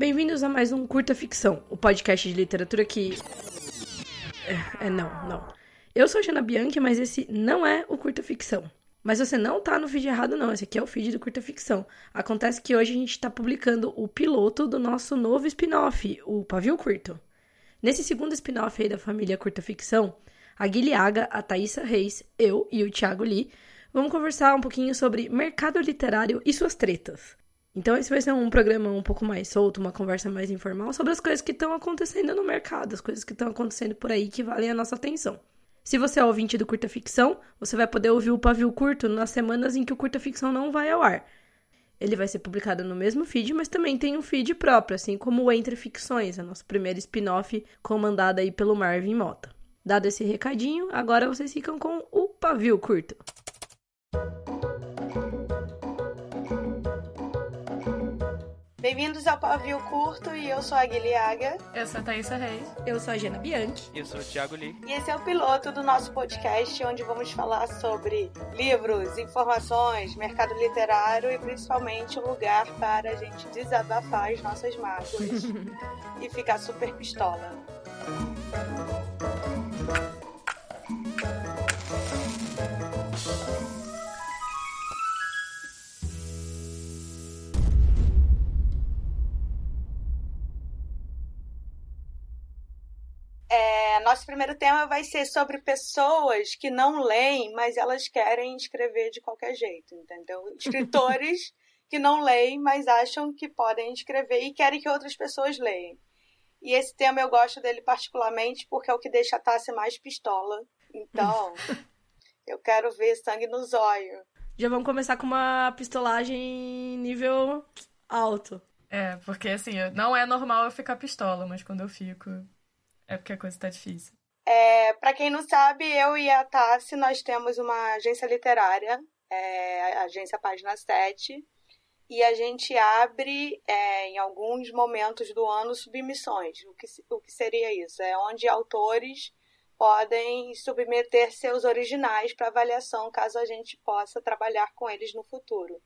Bem-vindos a mais um Curta Ficção, o podcast de literatura que. É, é, não, não. Eu sou a Jana Bianchi, mas esse não é o Curta Ficção. Mas você não tá no feed errado, não. Esse aqui é o feed do Curta Ficção. Acontece que hoje a gente tá publicando o piloto do nosso novo spin-off, o Pavio Curto. Nesse segundo spin-off aí da família Curta Ficção, a Guilhaga, a Thaisa Reis, eu e o Thiago Lee vamos conversar um pouquinho sobre mercado literário e suas tretas. Então esse vai ser um programa um pouco mais solto, uma conversa mais informal sobre as coisas que estão acontecendo no mercado, as coisas que estão acontecendo por aí que valem a nossa atenção. Se você é ouvinte do Curta Ficção, você vai poder ouvir o Pavio Curto nas semanas em que o Curta Ficção não vai ao ar. Ele vai ser publicado no mesmo feed, mas também tem um feed próprio, assim como o Entre Ficções, a nossa primeira spin-off comandada aí pelo Marvin Mota. Dado esse recadinho, agora vocês ficam com o Pavio Curto. Bem-vindos ao Pavio Curto e eu sou a Guilhaga. Eu sou a Thaisa Reis. Eu sou a Jana Bianchi. Eu sou o Thiago Lee. E esse é o piloto do nosso podcast, onde vamos falar sobre livros, informações, mercado literário e principalmente um lugar para a gente desabafar as nossas mágoas e ficar super pistola. Nosso primeiro tema vai ser sobre pessoas que não leem, mas elas querem escrever de qualquer jeito, entendeu? Escritores que não leem, mas acham que podem escrever e querem que outras pessoas leiam. E esse tema eu gosto dele particularmente porque é o que deixa a Tassi mais pistola. Então, eu quero ver sangue no zóio. Já vamos começar com uma pistolagem nível alto. É, porque assim, não é normal eu ficar pistola, mas quando eu fico, é porque a coisa tá difícil. É, para quem não sabe, eu e a Tassi, nós temos uma agência literária, é, a agência Página 7, e a gente abre é, em alguns momentos do ano submissões. O que, o que seria isso? É onde autores podem submeter seus originais para avaliação, caso a gente possa trabalhar com eles no futuro.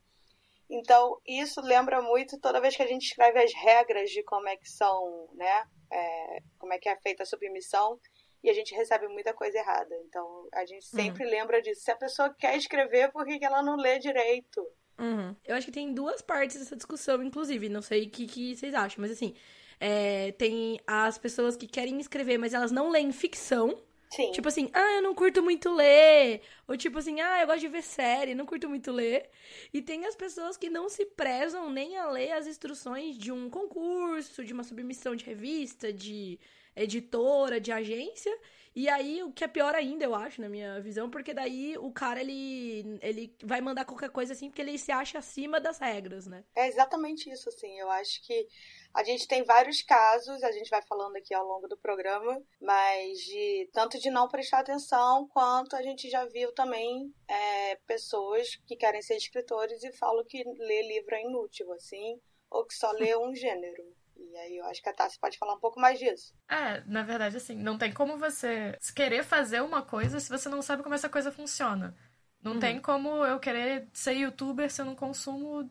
Então, isso lembra muito toda vez que a gente escreve as regras de como é que são, né? É, como é que é feita a submissão e a gente recebe muita coisa errada. Então, a gente sempre uhum. lembra disso. Se a pessoa quer escrever, por que ela não lê direito? Uhum. Eu acho que tem duas partes dessa discussão, inclusive. Não sei o que, que vocês acham, mas assim, é, tem as pessoas que querem escrever, mas elas não leem ficção. Sim. Tipo assim, ah, eu não curto muito ler. Ou tipo assim, ah, eu gosto de ver série, não curto muito ler. E tem as pessoas que não se prezam nem a ler as instruções de um concurso, de uma submissão de revista, de editora, de agência. E aí, o que é pior ainda, eu acho, na minha visão, porque daí o cara, ele, ele vai mandar qualquer coisa assim, porque ele se acha acima das regras, né? É exatamente isso, assim. Eu acho que a gente tem vários casos, a gente vai falando aqui ao longo do programa, mas de tanto de não prestar atenção, quanto a gente já viu também é, pessoas que querem ser escritores e falam que ler livro é inútil, assim, ou que só lê um gênero. E aí eu acho que a Tassi pode falar um pouco mais disso. É, na verdade, assim, não tem como você querer fazer uma coisa se você não sabe como essa coisa funciona. Não uhum. tem como eu querer ser youtuber se eu não consumo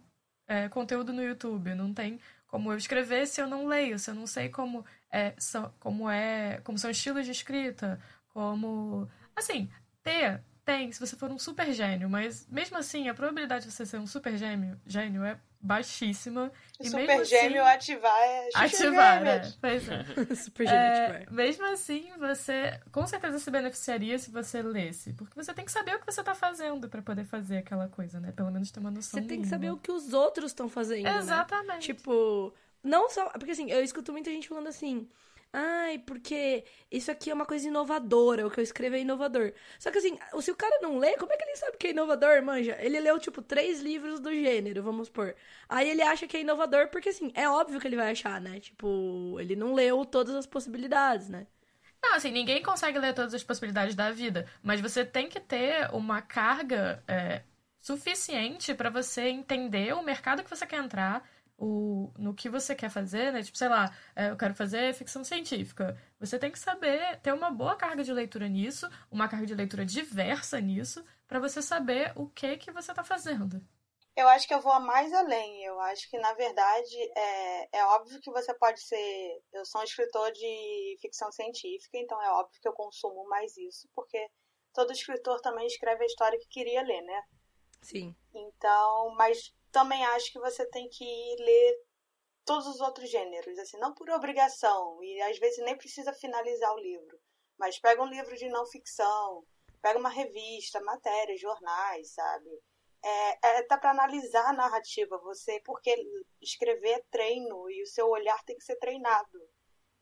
é, conteúdo no YouTube. Não tem como eu escrever se eu não leio, se eu não sei como é, são, como é, como são estilos de escrita, como assim, ter tem, se você for um super gênio, mas mesmo assim, a probabilidade de você ser um super gênio, gênio é baixíssima. E super mesmo gêmeo assim, ativar é Ativar, é. Pois é. super gêmeo é, ativar. Mesmo assim, você com certeza se beneficiaria se você lesse. Porque você tem que saber o que você está fazendo para poder fazer aquela coisa, né? Pelo menos ter uma noção Você tem que saber o que os outros estão fazendo, né? Exatamente. Né? Tipo, não só... Porque assim, eu escuto muita gente falando assim... Ai, porque isso aqui é uma coisa inovadora, o que eu escrevo é inovador. Só que assim, se o cara não lê, como é que ele sabe que é inovador, manja? Ele leu, tipo, três livros do gênero, vamos supor. Aí ele acha que é inovador, porque assim, é óbvio que ele vai achar, né? Tipo, ele não leu todas as possibilidades, né? Não, assim, ninguém consegue ler todas as possibilidades da vida, mas você tem que ter uma carga é, suficiente para você entender o mercado que você quer entrar, o, no que você quer fazer, né? Tipo, sei lá, é, eu quero fazer ficção científica. Você tem que saber ter uma boa carga de leitura nisso, uma carga de leitura diversa nisso, para você saber o que que você tá fazendo. Eu acho que eu vou mais além. Eu acho que, na verdade, é, é óbvio que você pode ser. Eu sou um escritor de ficção científica, então é óbvio que eu consumo mais isso, porque todo escritor também escreve a história que queria ler, né? Sim. Então, mas também acho que você tem que ler todos os outros gêneros, assim, não por obrigação, e às vezes nem precisa finalizar o livro, mas pega um livro de não ficção, pega uma revista, matérias, jornais, sabe? É, é, tá para analisar a narrativa, você, porque escrever é treino e o seu olhar tem que ser treinado.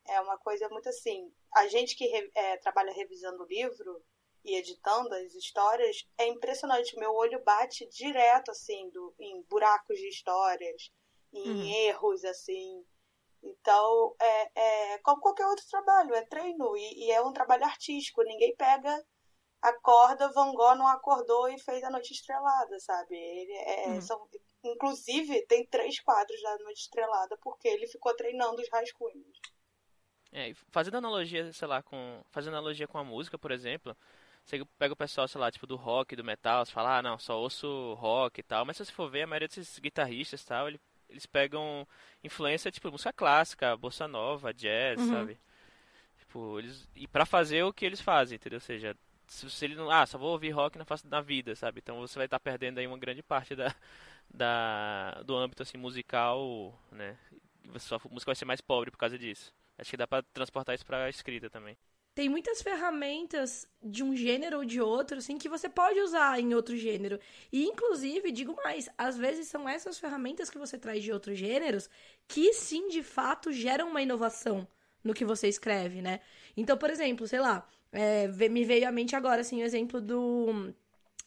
É uma coisa muito assim. A gente que é, trabalha revisando o livro, e editando as histórias, é impressionante. Meu olho bate direto, assim, do, em buracos de histórias, em uhum. erros, assim. Então, é, é como qualquer outro trabalho, é treino e, e, é um trabalho artístico. Ninguém pega, acorda, Van Gogh não acordou e fez a Noite Estrelada, sabe? Ele é, uhum. são, inclusive, tem três quadros da Noite Estrelada porque ele ficou treinando os rascunhos. É, fazendo analogia, sei lá, com fazendo analogia com a música, por exemplo, você pega o pessoal, sei lá, tipo do rock, do metal, você fala, ah, não, só ouço rock e tal. Mas se você for ver, a maioria desses guitarristas e tal, eles pegam influência, tipo, música clássica, bossa nova, jazz, uhum. sabe? Tipo, eles... E pra fazer o que eles fazem, entendeu? Ou seja, se, se ele não... Ah, só vou ouvir rock na, na vida, sabe? Então você vai estar tá perdendo aí uma grande parte da, da, do âmbito, assim, musical, né? Sua música vai ser mais pobre por causa disso. Acho que dá pra transportar isso pra escrita também tem muitas ferramentas de um gênero ou de outro, assim, que você pode usar em outro gênero. E, inclusive, digo mais, às vezes são essas ferramentas que você traz de outros gêneros que, sim, de fato, geram uma inovação no que você escreve, né? Então, por exemplo, sei lá, é, me veio à mente agora, assim, o exemplo do...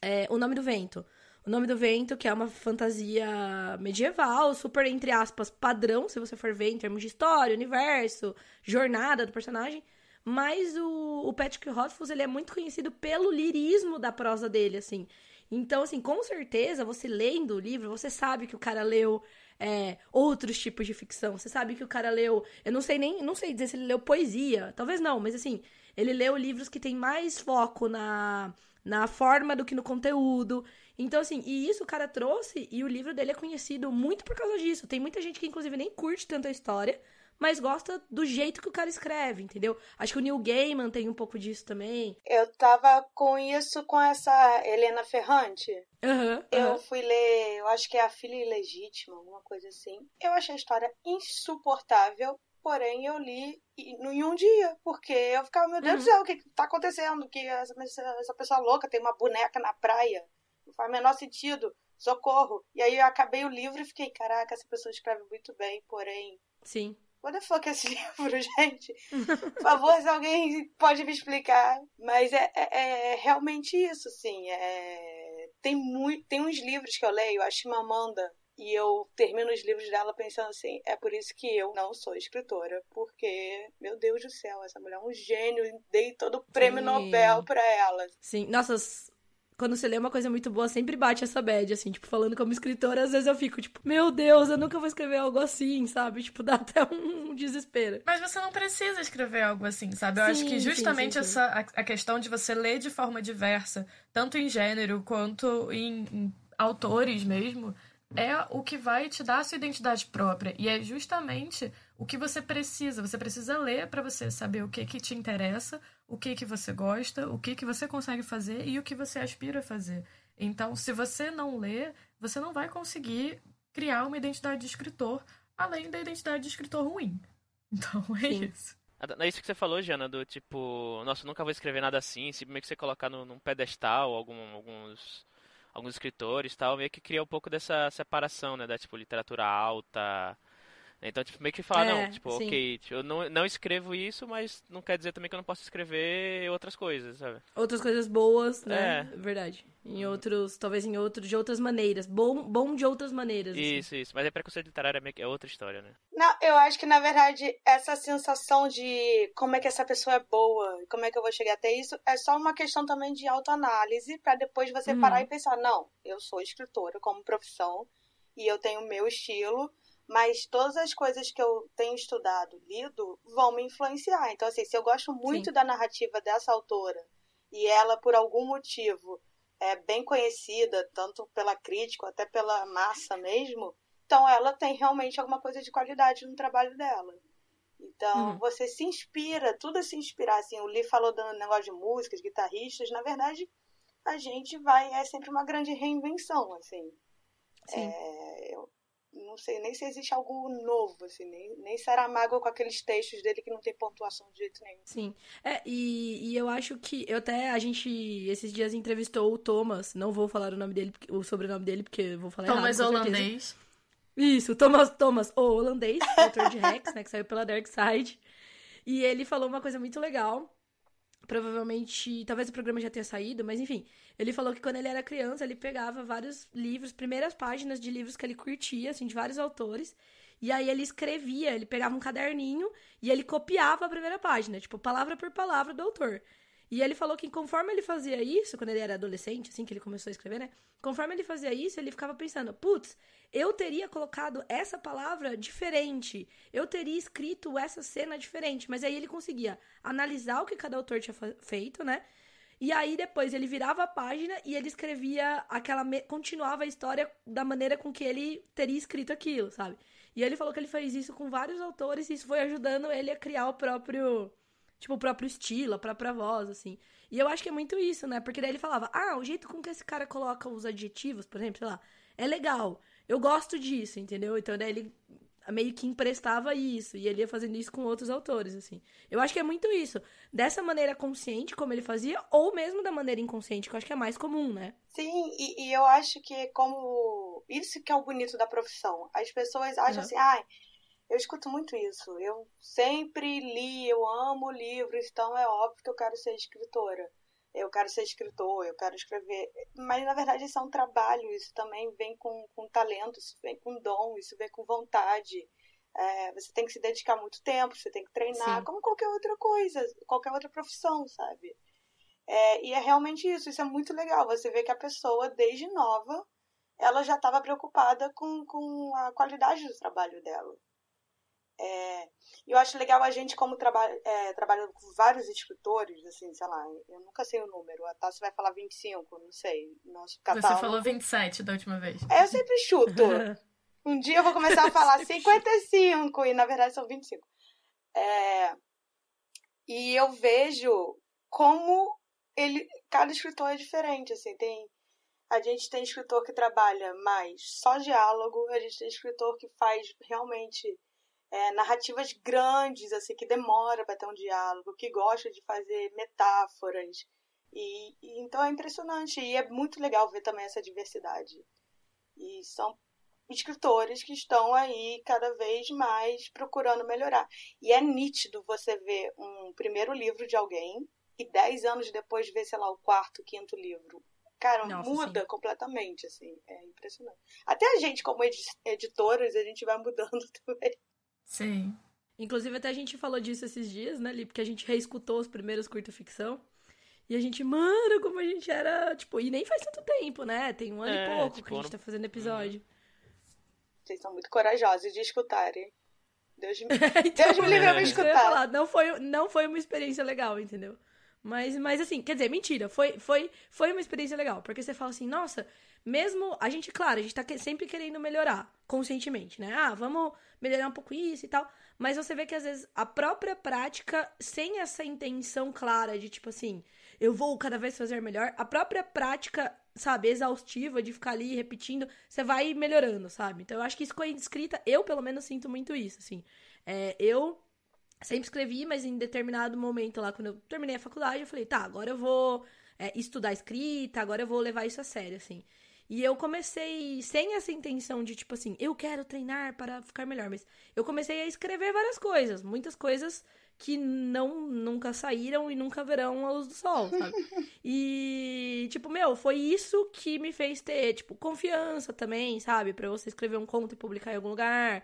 É, o Nome do Vento. O Nome do Vento, que é uma fantasia medieval, super, entre aspas, padrão, se você for ver em termos de história, universo, jornada do personagem mas o, o Patrick Rothfuss, ele é muito conhecido pelo lirismo da prosa dele, assim. Então, assim, com certeza, você lendo o livro, você sabe que o cara leu é, outros tipos de ficção. Você sabe que o cara leu. Eu não sei nem. Não sei dizer se ele leu poesia. Talvez não, mas assim, ele leu livros que tem mais foco na, na forma do que no conteúdo. Então, assim, e isso o cara trouxe, e o livro dele é conhecido muito por causa disso. Tem muita gente que, inclusive, nem curte tanto a história, mas gosta do jeito que o cara escreve, entendeu? Acho que o Neil Gaiman tem um pouco disso também. Eu tava com isso com essa Helena Ferrante. Uhum, eu fui ler, eu acho que é A Filha Ilegítima, alguma coisa assim. Eu achei a história insuportável, porém eu li em um dia, porque eu ficava, meu Deus uhum. do céu, o que tá acontecendo? Que essa, essa pessoa louca tem uma boneca na praia. Não faz o menor sentido. Socorro. E aí eu acabei o livro e fiquei, caraca, essa pessoa escreve muito bem, porém. Sim. What the fuck é esse livro, gente? Por favor, se alguém pode me explicar. Mas é, é, é realmente isso, assim. É... Tem, muito, tem uns livros que eu leio, a Chimamanda, e eu termino os livros dela pensando assim: é por isso que eu não sou escritora, porque, meu Deus do céu, essa mulher é um gênio, dei todo o prêmio Sim. Nobel pra ela. Sim, nossa, quando você lê uma coisa muito boa, sempre bate essa bad, assim, tipo, falando como escritora, às vezes eu fico, tipo, meu Deus, eu nunca vou escrever algo assim, sabe? Tipo, dá até um desespero. Mas você não precisa escrever algo assim, sabe? Eu sim, acho que justamente sim, sim, essa a, a, questão de você ler de forma diversa, tanto em gênero quanto em, em autores mesmo, é o que vai te dar a sua identidade própria. E é justamente o que você precisa. Você precisa ler para você saber o que que te interessa, o que que você gosta, o que que você consegue fazer e o que você aspira a fazer. Então, se você não lê, você não vai conseguir criar uma identidade de escritor, além da identidade de escritor ruim. Então, é Sim. isso. É isso que você falou, Jana, do tipo, nossa, eu nunca vou escrever nada assim, se meio que você colocar no, num pedestal algum, alguns alguns escritores tal, meio que cria um pouco dessa separação, né, da tipo literatura alta, então, tipo, meio que falar, é, não, tipo, sim. ok, tipo, eu não, não escrevo isso, mas não quer dizer também que eu não posso escrever outras coisas, sabe? Outras coisas boas, né? É. Verdade. Em outros, talvez em outros, de outras maneiras. Bom, bom de outras maneiras. Assim. Isso, assim. isso. Mas é preconceito literário é, é outra história, né? Não, eu acho que, na verdade, essa sensação de como é que essa pessoa é boa, como é que eu vou chegar até isso, é só uma questão também de autoanálise, para depois você hum. parar e pensar, não, eu sou escritora como profissão, e eu tenho o meu estilo, mas todas as coisas que eu tenho estudado, lido, vão me influenciar. Então, assim, se eu gosto muito Sim. da narrativa dessa autora e ela, por algum motivo, é bem conhecida, tanto pela crítica até pela massa mesmo, então ela tem realmente alguma coisa de qualidade no trabalho dela. Então, uhum. você se inspira, tudo se inspirar. Assim, o Lee falou do negócio de músicas, guitarristas. Na verdade, a gente vai. É sempre uma grande reinvenção, assim. Sim. É, eu não sei nem se existe algo novo, assim. Nem, nem Saramago com aqueles textos dele que não tem pontuação de jeito nenhum. Sim. É, e, e eu acho que. Eu até. A gente, esses dias, entrevistou o Thomas. Não vou falar o nome dele, o sobrenome dele, porque eu vou falar Thomas errado. Thomas holandês. Isso, Thomas, Thomas, o holandês, autor de Rex, né, que saiu pela Dark Side. E ele falou uma coisa muito legal. Provavelmente, talvez o programa já tenha saído, mas enfim. Ele falou que quando ele era criança, ele pegava vários livros, primeiras páginas de livros que ele curtia, assim, de vários autores. E aí ele escrevia, ele pegava um caderninho e ele copiava a primeira página, tipo, palavra por palavra do autor. E ele falou que conforme ele fazia isso, quando ele era adolescente, assim que ele começou a escrever, né? Conforme ele fazia isso, ele ficava pensando, putz, eu teria colocado essa palavra diferente, eu teria escrito essa cena diferente. Mas aí ele conseguia analisar o que cada autor tinha feito, né? E aí depois ele virava a página e ele escrevia aquela. continuava a história da maneira com que ele teria escrito aquilo, sabe? E ele falou que ele fez isso com vários autores e isso foi ajudando ele a criar o próprio Tipo, o próprio estilo, a própria voz, assim. E eu acho que é muito isso, né? Porque daí ele falava, ah, o jeito com que esse cara coloca os adjetivos, por exemplo, sei lá, é legal. Eu gosto disso, entendeu? Então daí ele meio que emprestava isso. E ele ia fazendo isso com outros autores, assim. Eu acho que é muito isso. Dessa maneira consciente, como ele fazia, ou mesmo da maneira inconsciente, que eu acho que é mais comum, né? Sim, e, e eu acho que como. Isso que é o bonito da profissão. As pessoas acham uhum. assim, ah, eu escuto muito isso. Eu sempre li, eu amo livros, então é óbvio que eu quero ser escritora. Eu quero ser escritor, eu quero escrever. Mas na verdade isso é um trabalho, isso também vem com, com talento, isso vem com dom, isso vem com vontade. É, você tem que se dedicar muito tempo, você tem que treinar, Sim. como qualquer outra coisa, qualquer outra profissão, sabe? É, e é realmente isso, isso é muito legal. Você vê que a pessoa, desde nova, ela já estava preocupada com, com a qualidade do trabalho dela. É, eu acho legal a gente, como trabalha, é, trabalhando com vários escritores, assim, sei lá, eu nunca sei o número, a Tassi vai falar 25, não sei. Nosso catálogo... Você falou 27 da última vez. É, eu sempre chuto. um dia eu vou começar a falar 55 e na verdade são 25. É, e eu vejo como ele, cada escritor é diferente, assim, tem a gente tem escritor que trabalha mais só diálogo, a gente tem escritor que faz realmente é, narrativas grandes, assim, que demora para ter um diálogo, que gosta de fazer metáforas. E, e, então é impressionante e é muito legal ver também essa diversidade. E são escritores que estão aí cada vez mais procurando melhorar. E é nítido você ver um primeiro livro de alguém e dez anos depois ver, sei lá, o quarto, quinto livro. Cara, Nossa, muda sim. completamente, assim. É impressionante. Até a gente, como editoras, a gente vai mudando também. Sim. Inclusive, até a gente falou disso esses dias, né, Li? Porque a gente reescutou os primeiros curta-ficção. E a gente, mano, como a gente era, tipo, e nem faz tanto tempo, né? Tem um ano é, e pouco tipo, que a gente tá fazendo episódio. Vocês são muito corajosos de escutarem. Deus me, então, Deus me livre é. escutar. Falar, não, foi, não foi uma experiência legal, entendeu? Mas, mas assim, quer dizer, mentira, foi, foi, foi uma experiência legal. Porque você fala assim, nossa, mesmo. A gente, claro, a gente tá sempre querendo melhorar conscientemente, né? Ah, vamos melhorar um pouco isso e tal. Mas você vê que às vezes a própria prática, sem essa intenção clara de tipo assim, eu vou cada vez fazer melhor, a própria prática, sabe, exaustiva de ficar ali repetindo, você vai melhorando, sabe? Então eu acho que isso com a escrita, eu pelo menos sinto muito isso, assim. É, eu sempre escrevi, mas em determinado momento lá, quando eu terminei a faculdade, eu falei, tá, agora eu vou é, estudar escrita, agora eu vou levar isso a sério, assim. E eu comecei sem essa intenção de, tipo assim, eu quero treinar para ficar melhor, mas eu comecei a escrever várias coisas, muitas coisas que não nunca saíram e nunca verão a luz do sol, sabe? e, tipo, meu, foi isso que me fez ter, tipo, confiança também, sabe? para você escrever um conto e publicar em algum lugar.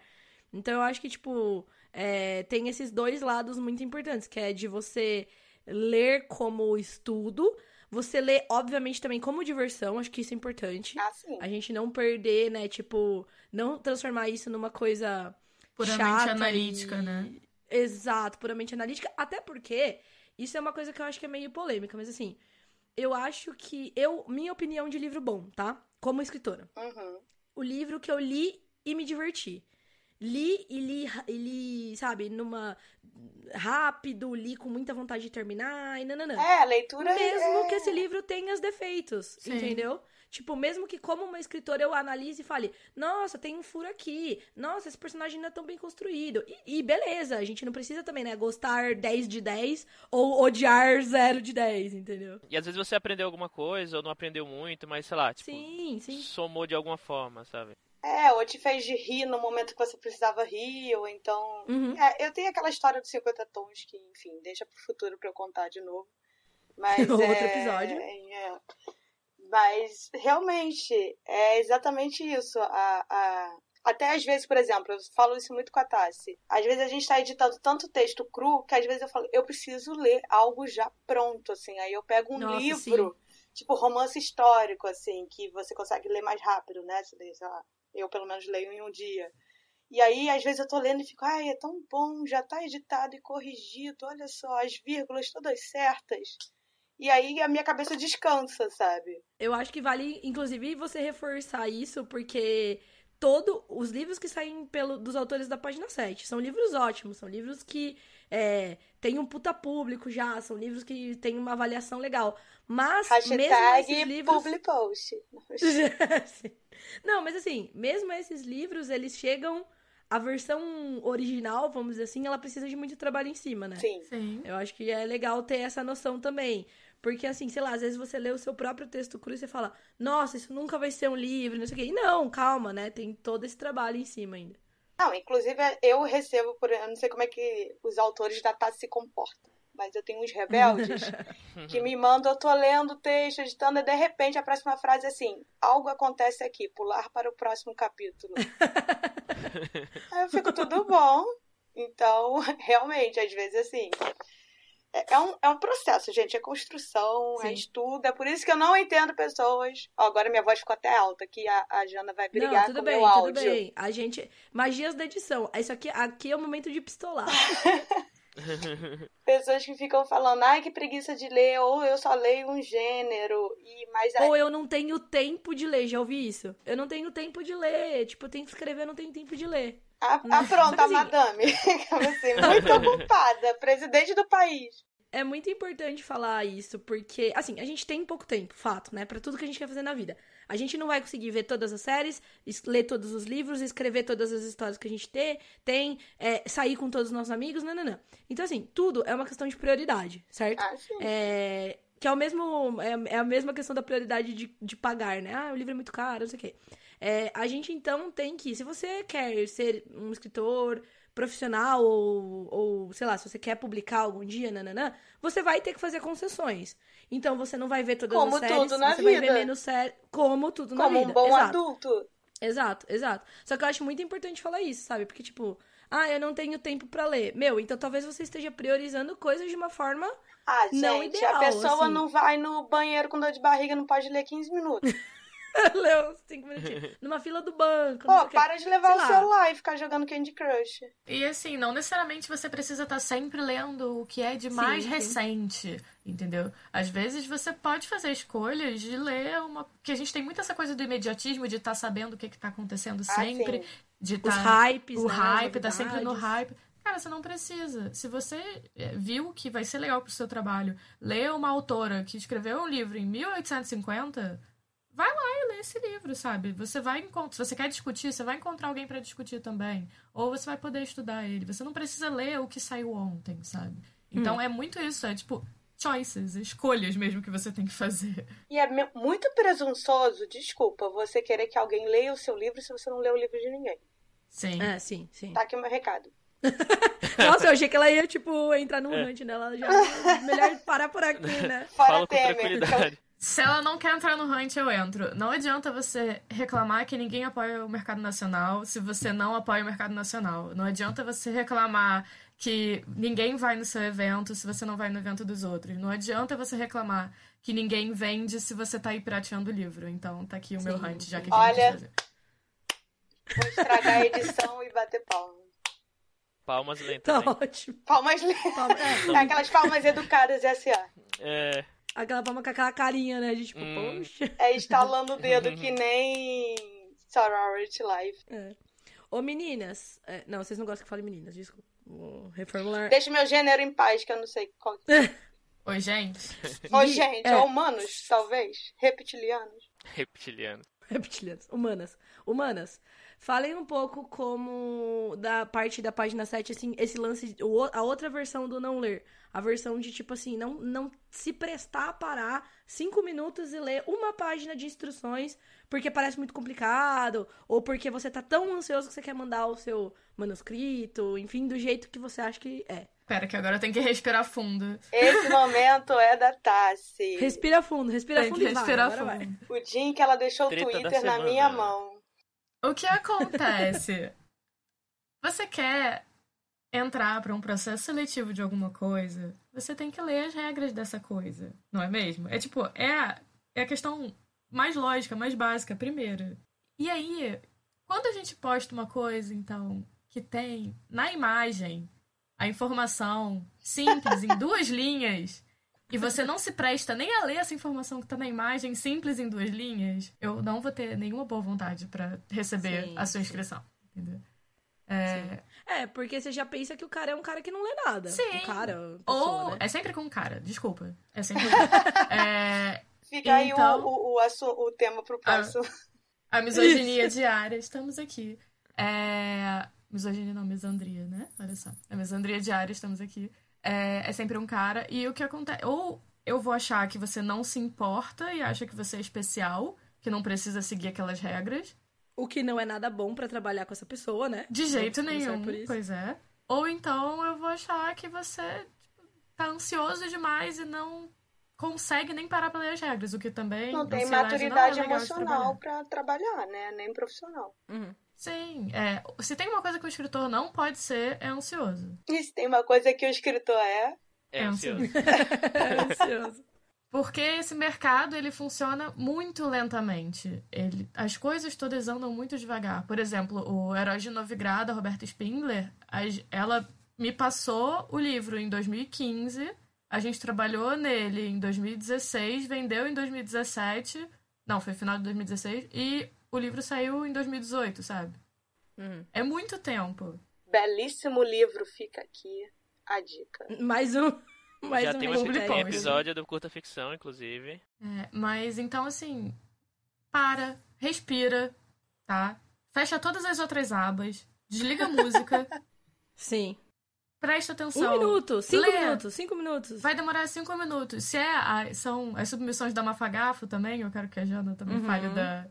Então eu acho que, tipo, é, tem esses dois lados muito importantes, que é de você ler como estudo, você lê, obviamente, também como diversão, acho que isso é importante. Ah, sim. A gente não perder, né, tipo, não transformar isso numa coisa puramente chata analítica, e... né? Exato, puramente analítica, até porque isso é uma coisa que eu acho que é meio polêmica, mas assim, eu acho que. eu Minha opinião de livro bom, tá? Como escritora. Uhum. O livro que eu li e me diverti. Li e li, e li, sabe, numa. rápido, li com muita vontade de terminar e nananã. É, a leitura Mesmo é... que esse livro tenha os defeitos, Sim. entendeu? Tipo, mesmo que como uma escritora eu analise e fale, nossa, tem um furo aqui, nossa, esse personagem não é tão bem construído. E, e beleza, a gente não precisa também, né, gostar 10 de 10 ou odiar 0 de 10, entendeu? E às vezes você aprendeu alguma coisa ou não aprendeu muito, mas sei lá, tipo, Sim, sim. somou de alguma forma, sabe? É, ou te fez de rir no momento que você precisava rir, ou então. Uhum. É, eu tenho aquela história dos 50 tons que, enfim, deixa pro futuro pra eu contar de novo. Mas, Outro é, episódio. é. Mas realmente é exatamente isso. A, a... Até às vezes, por exemplo, eu falo isso muito com a Tassi. Às vezes a gente tá editando tanto texto cru que às vezes eu falo, eu preciso ler algo já pronto, assim. Aí eu pego um Nossa, livro, tipo romance histórico, assim, que você consegue ler mais rápido, né? Você lê, sei lá, eu pelo menos leio em um dia. E aí, às vezes, eu tô lendo e fico, ai, é tão bom, já tá editado e corrigido, olha só, as vírgulas todas certas. E aí a minha cabeça descansa, sabe? Eu acho que vale, inclusive, você reforçar isso, porque todo os livros que saem pelo, dos autores da página 7 são livros ótimos, são livros que é, têm um puta público já, são livros que têm uma avaliação legal. Mas mesmo Hashtag esses livros. publipost. Não, mas assim, mesmo esses livros, eles chegam. A versão original, vamos dizer assim, ela precisa de muito trabalho em cima, né? Sim. Sim. Eu acho que é legal ter essa noção também. Porque, assim, sei lá, às vezes você lê o seu próprio texto cru e você fala, nossa, isso nunca vai ser um livro, não sei o quê. E não, calma, né? Tem todo esse trabalho em cima ainda. Não, inclusive eu recebo, por, eu não sei como é que os autores da Tassi se comportam, mas eu tenho uns rebeldes que me mandam, eu tô lendo o texto, editando, e de repente a próxima frase é assim, algo acontece aqui, pular para o próximo capítulo. Aí eu fico, tudo bom. Então, realmente, às vezes assim. É é um, é um processo, gente. É construção, é Sim. estudo. É por isso que eu não entendo pessoas. Ó, agora minha voz ficou até alta, que a, a Jana vai brigar não, tudo com bem, meu tudo áudio. bem. A gente. Magias da edição. Isso aqui, aqui é o momento de pistolar. Pessoas que ficam falando, ai, que preguiça de ler, ou eu só leio um gênero. E, mas aí, Ou eu não tenho tempo de ler, já ouvi isso. Eu não tenho tempo de ler. Tipo, eu tenho que escrever, eu não tenho tempo de ler. A, a pronta, Só a assim- madame. assim, muito ocupada, presidente do país. É muito importante falar isso, porque, assim, a gente tem pouco tempo, fato, né? Pra tudo que a gente quer fazer na vida. A gente não vai conseguir ver todas as séries, es- ler todos os livros, escrever todas as histórias que a gente tem, tem é, sair com todos os nossos amigos, não, não, não. Então, assim, tudo é uma questão de prioridade, certo? Ah, sim. É, que é o mesmo. É, é a mesma questão da prioridade de, de pagar, né? Ah, o livro é muito caro, não sei o quê. É, a gente então tem que, se você quer ser um escritor profissional ou, ou, sei lá, se você quer publicar algum dia, nananã, você vai ter que fazer concessões. Então você não vai ver todas Como as séries, tudo na você vai vida. ver menos séries, como tudo na Como vida. um bom Exato. adulto. Exato, exato. Só que eu acho muito importante falar isso, sabe? Porque, tipo, ah, eu não tenho tempo pra ler. Meu, então talvez você esteja priorizando coisas de uma forma. Ah, Não gente, ideal, a pessoa assim. não vai no banheiro com dor de barriga, não pode ler 15 minutos. Leu cinco minutinhos. Numa fila do banco. Pô, o quê. para de levar Sei o lá. celular e ficar jogando Candy Crush. E assim, não necessariamente você precisa estar sempre lendo o que é de mais sim. recente, entendeu? Às vezes você pode fazer escolhas de ler uma. Porque a gente tem muito essa coisa do imediatismo, de estar sabendo o que está acontecendo Ah, sempre, sim. de Os estar. hypes, o né? hype, tá sempre no hype. Cara, você não precisa. Se você é, viu que vai ser legal pro seu trabalho, lê uma autora que escreveu um livro em 1850, vai lá e lê esse livro, sabe? Você vai encontrar, se você quer discutir, você vai encontrar alguém pra discutir também, ou você vai poder estudar ele. Você não precisa ler o que saiu ontem, sabe? Então Hum. é muito isso, é tipo choices, escolhas mesmo que você tem que fazer. E é muito presunçoso, desculpa, você querer que alguém leia o seu livro se você não lê o livro de ninguém. Sim. É, sim, sim. Tá aqui o meu recado. Nossa, eu achei que ela ia, tipo, entrar no hunt, né? Ela já. Melhor parar por aqui, né? Fora Fala com Temer. tranquilidade. Se ela não quer entrar no hunt, eu entro. Não adianta você reclamar que ninguém apoia o mercado nacional se você não apoia o mercado nacional. Não adianta você reclamar que ninguém vai no seu evento se você não vai no evento dos outros. Não adianta você reclamar que ninguém vende se você tá aí pirateando o livro. Então tá aqui o meu Sim, hunt, já que a gente Olha. Vou estragar a edição e bater palma. Palmas lentas. Tá ótimo. Palmas Palma- é. É aquelas palmas educadas e assim, ó. É, Aquela palma com aquela carinha, né? De tipo, Hum. poxa. É estalando o dedo que nem Sorority Life. É. Ô, meninas. é, não, vocês não gostam que eu fale meninas, desculpa. Vou reformular. Deixa meu gênero em paz, que eu não sei qual. Oi, gente. E- gente, é. ou humanos, talvez? Reptilianos. Reptiliano. Reptilianos. Humanas. Humanas. Falem um pouco como da parte da página 7, assim, esse lance, o- a outra versão do não ler. A versão de, tipo assim, não, não se prestar a parar cinco minutos e ler uma página de instruções porque parece muito complicado, ou porque você tá tão ansioso que você quer mandar o seu manuscrito, enfim, do jeito que você acha que é. Pera, que agora eu tenho que respirar fundo. Esse momento é da Tassi. Respira fundo, respira Tem fundo que e vai, respirar vai. fundo. O dia em que ela deixou o Treta da Twitter na minha mão. O que acontece? Você quer entrar para um processo seletivo de alguma coisa, você tem que ler as regras dessa coisa, não é mesmo? É tipo, é a, é a questão mais lógica, mais básica, primeiro. E aí, quando a gente posta uma coisa, então, que tem na imagem a informação simples em duas linhas, e você não se presta nem a ler essa informação que tá na imagem simples em duas linhas, eu não vou ter nenhuma boa vontade para receber Sim, a sua sim. inscrição. Entendeu? É, É, porque você já pensa que o cara é um cara que não lê nada. Sim. Um cara, pessoa, ou né? é sempre com um cara, desculpa. É sempre com cara. É, Fica aí Então- o, o, o, assu- o tema pro próximo. a misoginia diária, estamos aqui. É, misoginia não, misandria, né? Olha só. A misandria diária, estamos aqui. É, é sempre um cara. E o que acontece? Ou eu vou achar que você não se importa e acha que você é especial, que não precisa seguir aquelas regras. O que não é nada bom pra trabalhar com essa pessoa, né? De jeito Vamos começar nenhum, por isso. pois é. Ou então eu vou achar que você tipo, tá ansioso demais e não consegue nem parar pra ler as regras, o que também Não tem maturidade não é emocional trabalhar. pra trabalhar, né? Nem profissional. Uhum. Sim, é, se tem uma coisa que o escritor não pode ser, é ansioso. E se tem uma coisa que o escritor é, É É ansioso. É ansioso. Porque esse mercado, ele funciona muito lentamente. Ele, as coisas todas andam muito devagar. Por exemplo, o Herói de Novigrado, a Roberta Spindler, as- ela me passou o livro em 2015, a gente trabalhou nele em 2016, vendeu em 2017, não, foi final de 2016, e o livro saiu em 2018, sabe? Uhum. É muito tempo. belíssimo livro, fica aqui a dica. Mais um. Mais Já um tem, hashtag. episódio do Curta Ficção, inclusive. É, mas então, assim, para, respira, tá? Fecha todas as outras abas, desliga a música, Sim. presta Um atenção. minuto, cinco Lê. minutos, cinco minutos. Vai demorar cinco minutos. Se é a- são as submissões da Mafagafo também, eu quero que a Jana também Uhum. fale da,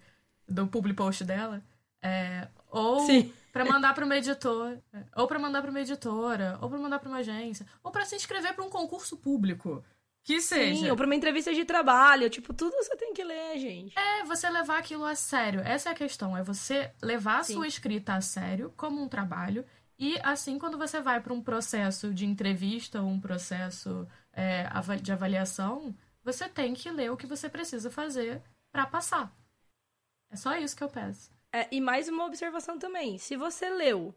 do public post dela. É, ou pra mandar pra uma editora, ou pra mandar pra uma editora, ou pra mandar pra uma agência, ou pra se inscrever pra um concurso público. Que seja. Sim, ou pra uma entrevista de trabalho. Tipo, tudo você tem que ler, gente. É você levar aquilo a sério. Essa é a questão. É você levar a Sim. sua escrita a sério, como um trabalho. E assim, quando você vai para um processo de entrevista ou um processo é, de avaliação, você tem que ler o que você precisa fazer para passar. É só isso que eu peço. É, e mais uma observação também. Se você leu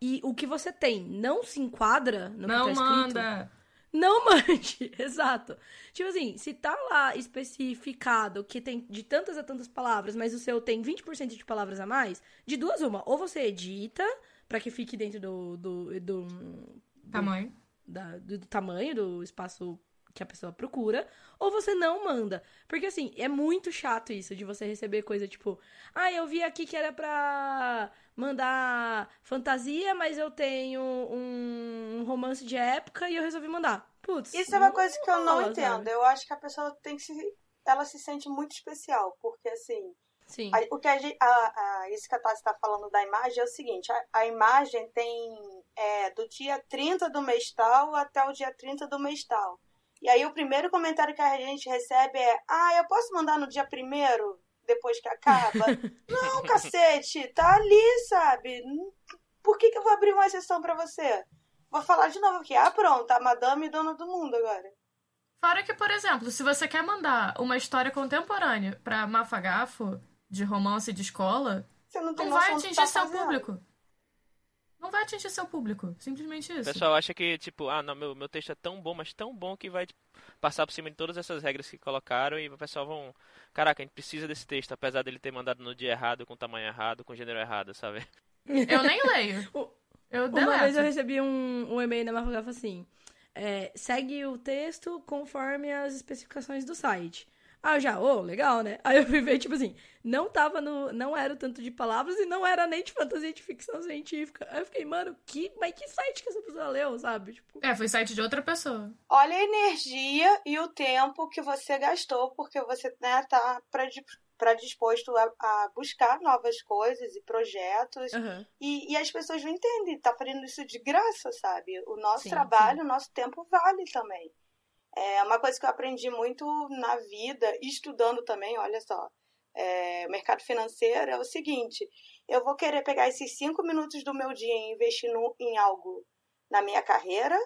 e o que você tem não se enquadra no Não que tá escrito, manda! não mande. Exato. Tipo assim, se tá lá especificado que tem de tantas a tantas palavras, mas o seu tem 20% de palavras a mais, de duas uma. Ou você edita pra que fique dentro do, do, do, do Tamanho. da- do, do tamanho do espaço que a pessoa procura, ou você não manda. Porque, assim, é muito chato isso de você receber coisa tipo, ah, eu vi aqui que era pra mandar fantasia, mas eu tenho um romance de época e eu resolvi mandar. Putz. Isso é uma coisa que eu não rola, entendo. sabe? Eu acho que a pessoa tem que se. Ela se sente muito especial, porque assim. Sim. a- o que a, a, a, isso que a Tati está falando da imagem é o seguinte: a, a imagem tem é, do dia 30 do mês tal até o dia 30 do mês tal. E aí o primeiro comentário que a gente recebe é: Ah, eu posso mandar no dia primeiro, depois que acaba? não, cacete, tá ali, sabe? Por que, que eu vou abrir uma exceção pra você? Vou falar de novo aqui. Ah, pronto, a madame dona do mundo agora. Fora que, por exemplo, se você quer mandar uma história contemporânea pra Mafagafo, de romance de escola, Você não tem não vai atingir tá seu público. Não vai atingir seu público. Simplesmente O isso. pessoal acha que, tipo, ah, não, meu, meu texto é tão bom, mas tão bom que vai tipo, passar por cima de todas essas regras que colocaram e o pessoal vão. Caraca, a gente precisa desse texto, apesar dele ter mandado no dia errado, com o tamanho errado, com o gênero errado, sabe? Eu nem leio. O- Eu Uma vez eu deleto. recebi um, um e-mail da Mafagaf assim: é, segue o texto conforme as especificações do site. Ah, eu já, ô, legal, né? Aí eu fui ver, tipo assim, não tava no. Não era o tanto de palavras e não era nem de fantasia de ficção científica. Aí eu fiquei, mano, que, mas que site que essa pessoa leu, sabe? Tipo, É, foi site de outra pessoa. Olha a energia e o tempo que você gastou, porque você né, tá predi- predisposto a, a buscar novas coisas e projetos. aham. E, e as pessoas não entendem, tá fazendo isso de graça, sabe? O nosso Sim, trabalho, o nosso tempo vale também. É uma coisa que eu aprendi muito na vida, e estudando também, olha só. É, o mercado financeiro é o seguinte: eu vou querer pegar esses cinco minutos do meu dia e investir no, em algo na minha carreira,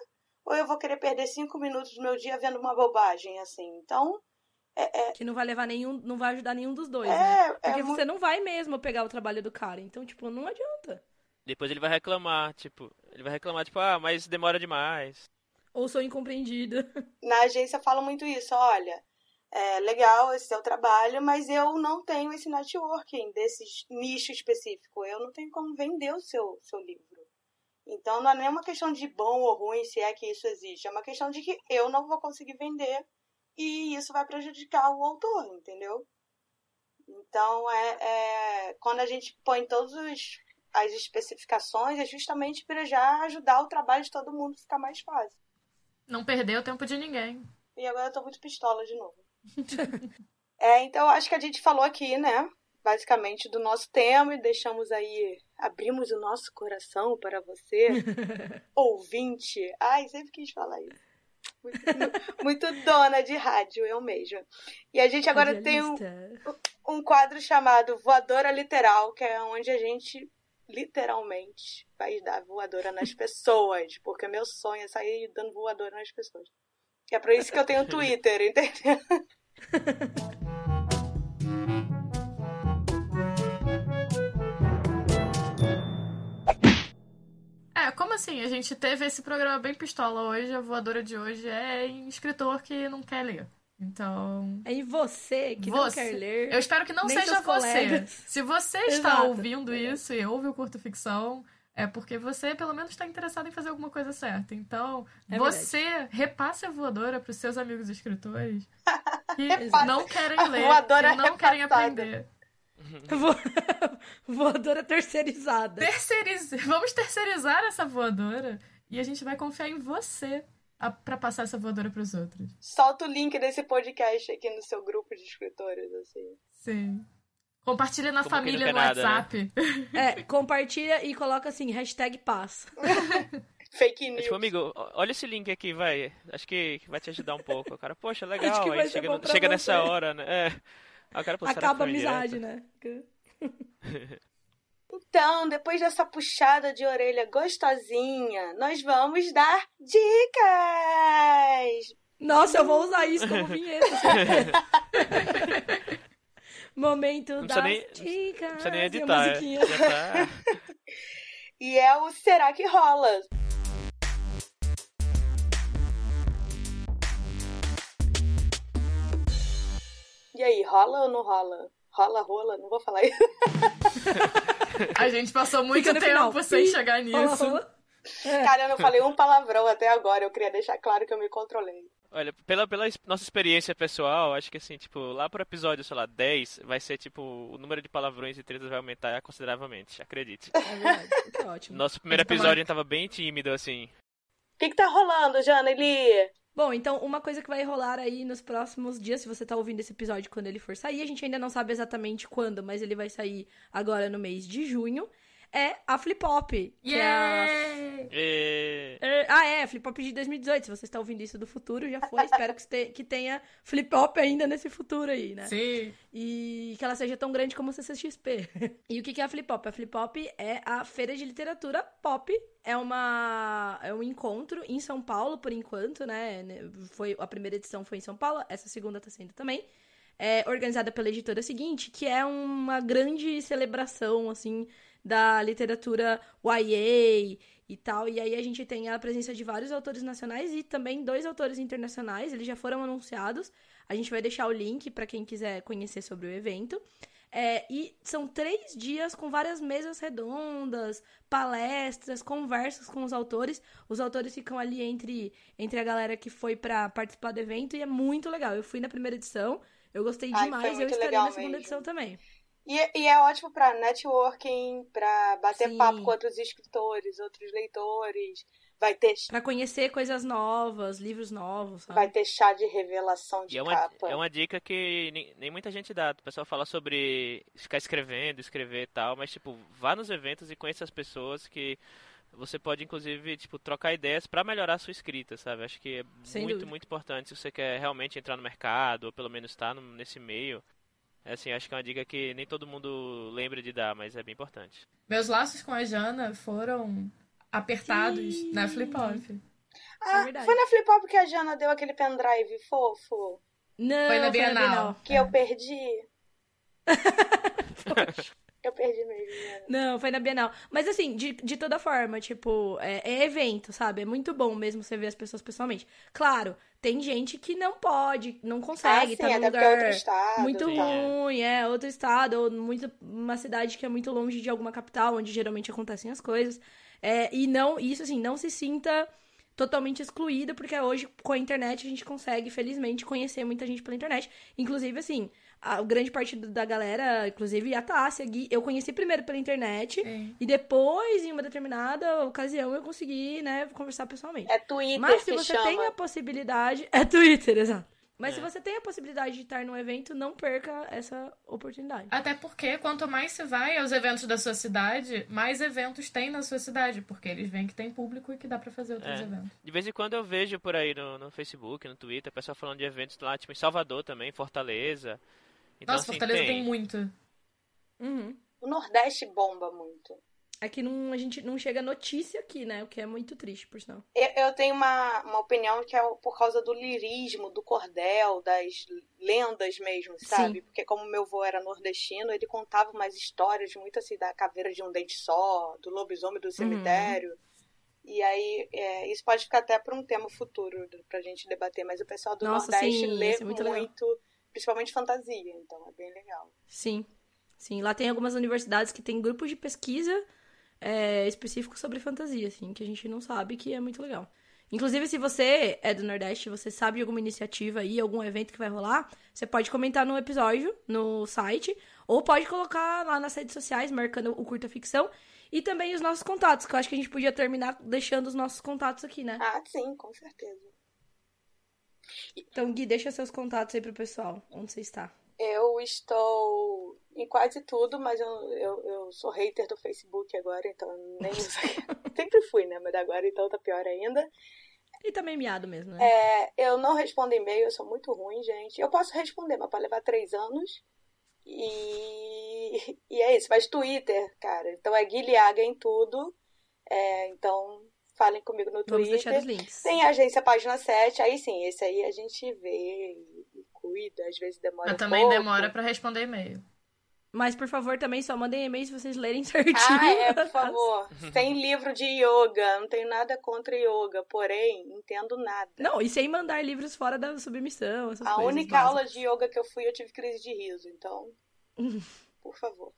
ou eu vou querer perder cinco minutos do meu dia vendo uma bobagem assim. Então, Que não vai levar nenhum. Não vai ajudar nenhum dos dois, né? é, é Porque muito você não vai mesmo pegar o trabalho do cara. Então, tipo, não adianta. Depois ele vai reclamar, tipo, ele vai reclamar, tipo, ah, mas demora demais. Ou sou incompreendida. na agência falam muito isso, olha, é legal esse seu trabalho, mas eu não tenho esse networking desse nicho específico, eu não tenho como vender o seu, seu livro. Então não é nem uma questão de bom ou ruim se é que isso existe, é uma questão de que eu não vou conseguir vender e isso vai prejudicar o autor, entendeu? Então é, é quando a gente põe todas as especificações é justamente para já ajudar o trabalho de todo mundo ficar mais fácil. Não perdeu o tempo de ninguém. E agora eu tô muito pistola de novo. é, então acho que a gente falou aqui, né? Basicamente do nosso tema e deixamos aí, abrimos o nosso coração para você, ouvinte. Ai, sempre quis falar isso. Muito, muito dona de rádio, eu mesma. E a gente agora tem um, um quadro chamado Voadora Literal, que é onde a gente literalmente vai dar voadora nas pessoas, porque meu sonho é sair dando voadora nas pessoas. É por isso que eu tenho Twitter, entendeu? É, como assim? A gente teve esse programa bem pistola hoje, a voadora de hoje é em escritor que não quer ler. Então. Aí você, que não Você. quer ler. Eu espero que não seja você. colegas. Se você está Exato. ouvindo isso e ouve o curto ficção, é porque você pelo menos está interessado em fazer alguma coisa certa. Então, É você repasse a voadora para os seus amigos escritores que não querem ler, que não querem aprender. Vo- Voadora terceirizada. Terceiriz... Vamos terceirizar essa voadora e a gente vai confiar em você. Para passar essa voadora para os outros. Solta o link desse podcast aqui no seu grupo de escritores, assim. Sim. Compartilha na Como família no nada, né? WhatsApp. É, compartilha e coloca assim, hashtag paz. Fake É news. tipo, amigo, olha esse link aqui, vai. Acho que vai te ajudar um pouco. O cara, poxa, legal. Acho que vai Aí ser chega, bom no- pra chega você. nessa hora, né? É. Aí o cara, pô, Acaba a amizade, direto? né? Então, depois dessa puxada de orelha gostosinha, nós vamos dar dicas! Nossa, eu vou usar isso como vinheta. Momento Não das nem- dicas. Não precisa nem e a editar, é. musiquinha. Já tá. E é o Será que Rola? E aí, rola ou não rola? Rola, rola? Não vou falar isso. A gente passou muito tempo final. sem chegar nisso. É. Cara, eu não falei um palavrão até agora. Eu queria deixar claro que eu me controlei. Olha, pela, pela nossa experiência pessoal, acho que assim, tipo, lá pro episódio, sei lá, 10, vai ser tipo, o número de palavrões e tretas vai aumentar consideravelmente, acredite. É verdade, que ótimo. Nosso primeiro Então, episódio a gente tava bem tímido, assim. O que, que tá rolando, Jana Eli? Bom, então uma coisa que vai rolar aí nos próximos dias, se você tá ouvindo esse episódio quando ele for sair, a gente ainda não sabe exatamente quando, mas ele vai sair agora no mês de junho, é a Flip Hop. Que é a... É, Flip Hop de 2018. Se você está ouvindo isso do futuro, já foi. Espero que, te- que tenha Flip Hop ainda nesse futuro aí, né? Sim. E que ela seja tão grande como a CCXP. e o que é a Flip Hop? A Flip Hop é a feira de literatura pop. É uma é um encontro em São Paulo por enquanto, né? Foi a primeira edição foi em São Paulo, essa segunda tá sendo também. é organizada pela editora seguinte, que é uma grande celebração, assim, da literatura YA e tal. E aí a gente tem a presença de vários autores nacionais e também dois autores internacionais, eles já foram anunciados. A gente vai deixar o link para quem quiser conhecer sobre o evento. É, e são três dias com várias mesas redondas, palestras, conversas com os autores. Os autores ficam ali entre, entre a galera que foi para participar do evento e é muito legal. Eu fui na primeira edição, eu gostei Ai, demais eu estarei na segunda mesmo. edição também. E, e, é ótimo para networking, para bater Sim. papo com outros escritores, outros leitores. Vai ter. Pra conhecer coisas novas, livros novos. Sabe? Vai ter chá de revelação de e é uma, capa. É uma dica que nem, nem, muita gente dá. O pessoal fala sobre ficar escrevendo, escrever e tal, mas, tipo, vá nos eventos e conheça as pessoas que você pode, inclusive, tipo, trocar ideias para melhorar a sua escrita, sabe? Acho que é Sem muito, dúvida. muito importante se você quer realmente entrar no mercado, ou pelo menos estar no, nesse meio. É assim, acho que é uma dica que nem todo mundo lembra de dar, mas é bem importante. Meus laços com a Jana foram apertados Sim. na flip-off. Ah, é foi na flip-hop que a Jana deu aquele pendrive fofo? Não, foi na Bienal. Foi na Bienal. Que é. eu perdi. eu perdi mesmo. Não, foi na Bienal. Mas assim, de, de toda forma, tipo, é, é, evento, sabe? É muito bom mesmo você ver as pessoas pessoalmente. Claro, tem gente que não pode, não consegue, ah, sim, tá num lugar estado, muito sim. ruim, é, outro estado, ou muito, uma cidade que é muito longe de alguma capital, onde geralmente acontecem as coisas. É, e não, isso assim, não se sinta totalmente excluída, porque hoje com a internet a gente consegue, felizmente, conhecer muita gente pela internet. Inclusive, assim, a grande parte da galera, inclusive a Tássia, Gui, eu conheci primeiro pela internet Sim. e depois, em uma determinada ocasião, eu consegui, né, conversar pessoalmente. É Twitter. Mas se você chama. tem a possibilidade. É Twitter, exato. Mas é. se você tem a possibilidade de estar num evento, não perca essa oportunidade. Até porque quanto mais você vai aos eventos da sua cidade, mais eventos tem na sua cidade, porque eles veem que tem público e que dá para fazer outros é. eventos. De vez em quando eu vejo por aí no, no Facebook, no Twitter, o pessoal falando de eventos lá, tipo em Salvador também, Fortaleza. Então, Nossa, assim, Fortaleza tem, tem muito. Uhum. O Nordeste bomba muito. É que não, a gente não chega notícia aqui, né? O que é muito triste, por sinal. Eu, eu tenho uma, uma opinião que é por causa do lirismo, do cordel, das lendas mesmo, sabe? Sim. Porque como meu avô era nordestino, ele contava umas histórias muito assim da caveira de um dente só, do lobisomem do cemitério. Uhum. E aí, é, isso pode ficar até para um tema futuro pra gente debater, mas o pessoal do Nossa, Nordeste sim, lê é muito, muito principalmente fantasia, então é bem legal. Sim, sim. Lá tem algumas universidades que têm grupos de pesquisa é, específico sobre fantasia, assim, que a gente não sabe, que é muito legal. Inclusive, se você é do Nordeste, você sabe de alguma iniciativa aí, algum evento que vai rolar, você pode comentar no episódio, no site, ou pode colocar lá nas redes sociais, marcando o Curta Ficção, e também os nossos contatos, que eu acho que a gente podia terminar deixando os nossos contatos aqui, né? Ah, sim, com certeza. Então, Gui, deixa seus contatos aí pro pessoal, onde você está. Eu estou em quase tudo, mas eu, eu, eu sou hater do Facebook agora, então nem uso. Sempre fui, né? Mas agora então tá pior ainda. E também miado mesmo, né? É, eu não respondo e-mail, eu sou muito ruim, gente. Eu posso responder, mas pode levar três anos. E, e é isso. Mas Twitter, cara. Então é Guilhaga em tudo. É, então falem comigo no Vamos Twitter. Deixar os links. Tem a agência página 7, aí sim, esse aí a gente vê e cuida, às vezes demora Mas também pouco. demora para responder e-mail. Mas, por favor, também só mandem e-mail se vocês lerem certinho. Ah, é, por favor. Tem livro de yoga, não tenho nada contra yoga, porém, entendo nada. Não, e sem mandar livros fora da submissão, essas A coisas única básicas. aula de yoga que eu fui, eu tive crise de riso, então, por favor.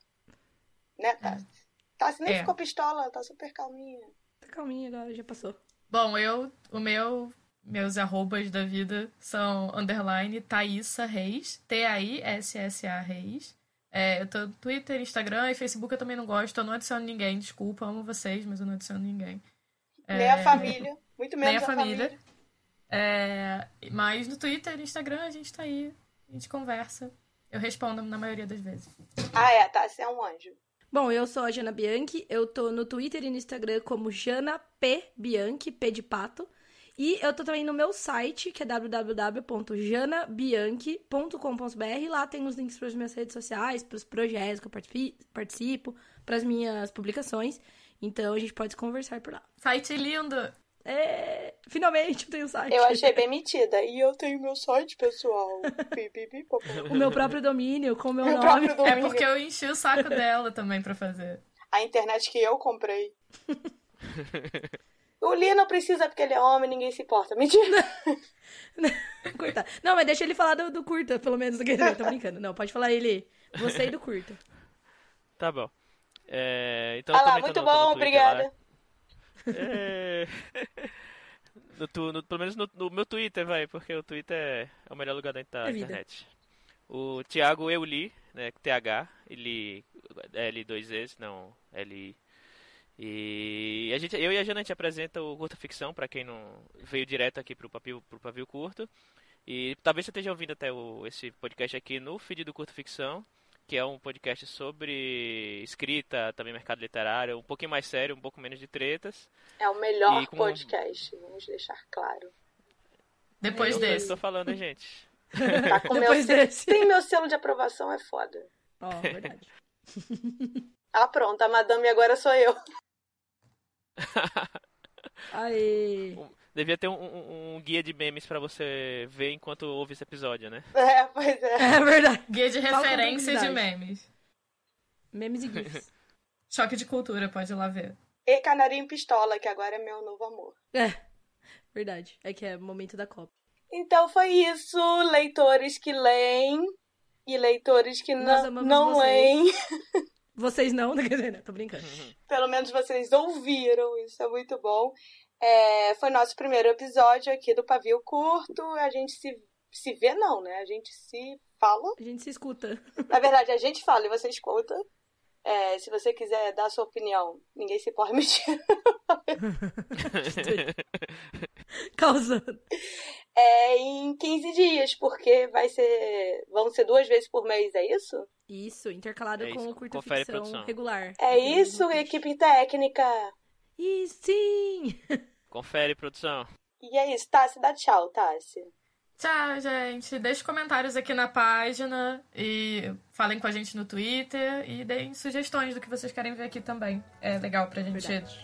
Né, Tassi? É. Tassi nem É. ficou pistola, tá super calminha. Tá calminha agora, já passou. Bom, eu, o meu, meus arrobas da vida são underline Thaísa Reis, T-A-I-S-S-A Reis. É, eu tô no Twitter, Instagram e Facebook eu também não gosto, eu não adiciono ninguém, desculpa, amo vocês, mas eu não adiciono ninguém. Nem a família, muito Nem menos a família. É, mas no Twitter e Instagram a gente tá aí, a gente conversa. Eu respondo na maioria das vezes. Ah, é, a Tassi é um anjo. Bom, eu sou a Jana Bianchi, eu tô no Twitter e no Instagram como Jana P. Bianchi, P de pato. E eu tô também no meu site, que é www.janabianchi.com.br. Lá tem os links para as minhas redes sociais, para os projetos que eu participo, para as minhas publicações. Então a gente pode conversar por lá. Site lindo! É, finalmente eu tenho site. Eu achei bem metida. E eu tenho meu site, pessoal. O meu próprio domínio, com o meu, Meu nome. É porque eu enchi o saco dela também pra fazer. A internet que eu comprei. O Lee não precisa porque ele é homem, ninguém se importa. Mentira. Coitado. Não, mas deixa ele falar do, do curta, pelo menos. Tô brincando. Não, pode falar ele. Você e do curta. Tá bom. É, então Ah lá, muito bom, Twitter lá. É. No tu- no- pelo menos no, no meu Twitter, vai, porque o Twitter é, é o melhor lugar da, É internet. O Thiago Euli, né, TH, ele L2S, não, L e a gente, eu e a Jana a gente apresenta o Curta Ficção para quem não veio direto aqui pro Pavio, pro Pavio Curto. E talvez você esteja ouvindo até o, esse podcast aqui no feed do Curta Ficção, que é um podcast sobre escrita, também mercado literário, um pouquinho mais sério, um pouco menos de tretas. É o melhor com- podcast, vamos deixar claro. Depois Eu desse. Estou falando, gente. Tá com meu Depois selo. desse. Tem meu selo de aprovação, é foda. Ó, verdade. Ah, pronto, a madame agora sou eu. Aê. Devia ter um, um- um guia de memes pra você ver enquanto ouve esse episódio, né? É, pois é. É verdade. Guia de referência de memes. Memes e GIFs. Choque de cultura, pode ir lá ver. E Canarinho Pistola, que agora é meu novo amor. É, verdade. É que é momento da Copa. Então foi isso, leitores que leem e leitores que Nós não, não vocês. leem. Vocês não, né? Quer dizer, não, tô brincando. Pelo menos vocês ouviram, isso é muito bom. É, foi nosso primeiro episódio aqui do Pavio Curto. A gente se, se vê, não, né? A gente se fala. A gente se escuta. Na verdade, a gente fala e você escuta. É, se você quiser dar sua opinião, ninguém se pode mentir. Causando. É em 15 dias, porque vai ser. Vão ser duas vezes por mês, é isso? Isso, intercalado É com isso, o curta ficção regular. É isso, equipe técnica. E sim! Confere, produção. E é isso, Tassi, dá tchau, Tassi. Tchau, gente. Deixe comentários aqui na página e falem com a gente no Twitter e deem sugestões do que vocês querem ver aqui também. É legal pra gente Verdade.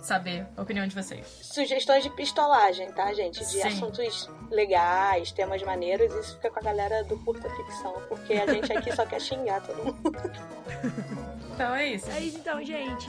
saber a opinião de vocês. Sugestões de pistolagem, tá, gente? De Sim. assuntos legais, temas maneiros. Isso fica com a galera do curta ficção, porque a gente aqui só quer xingar todo mundo. Então é isso. É isso então, gente.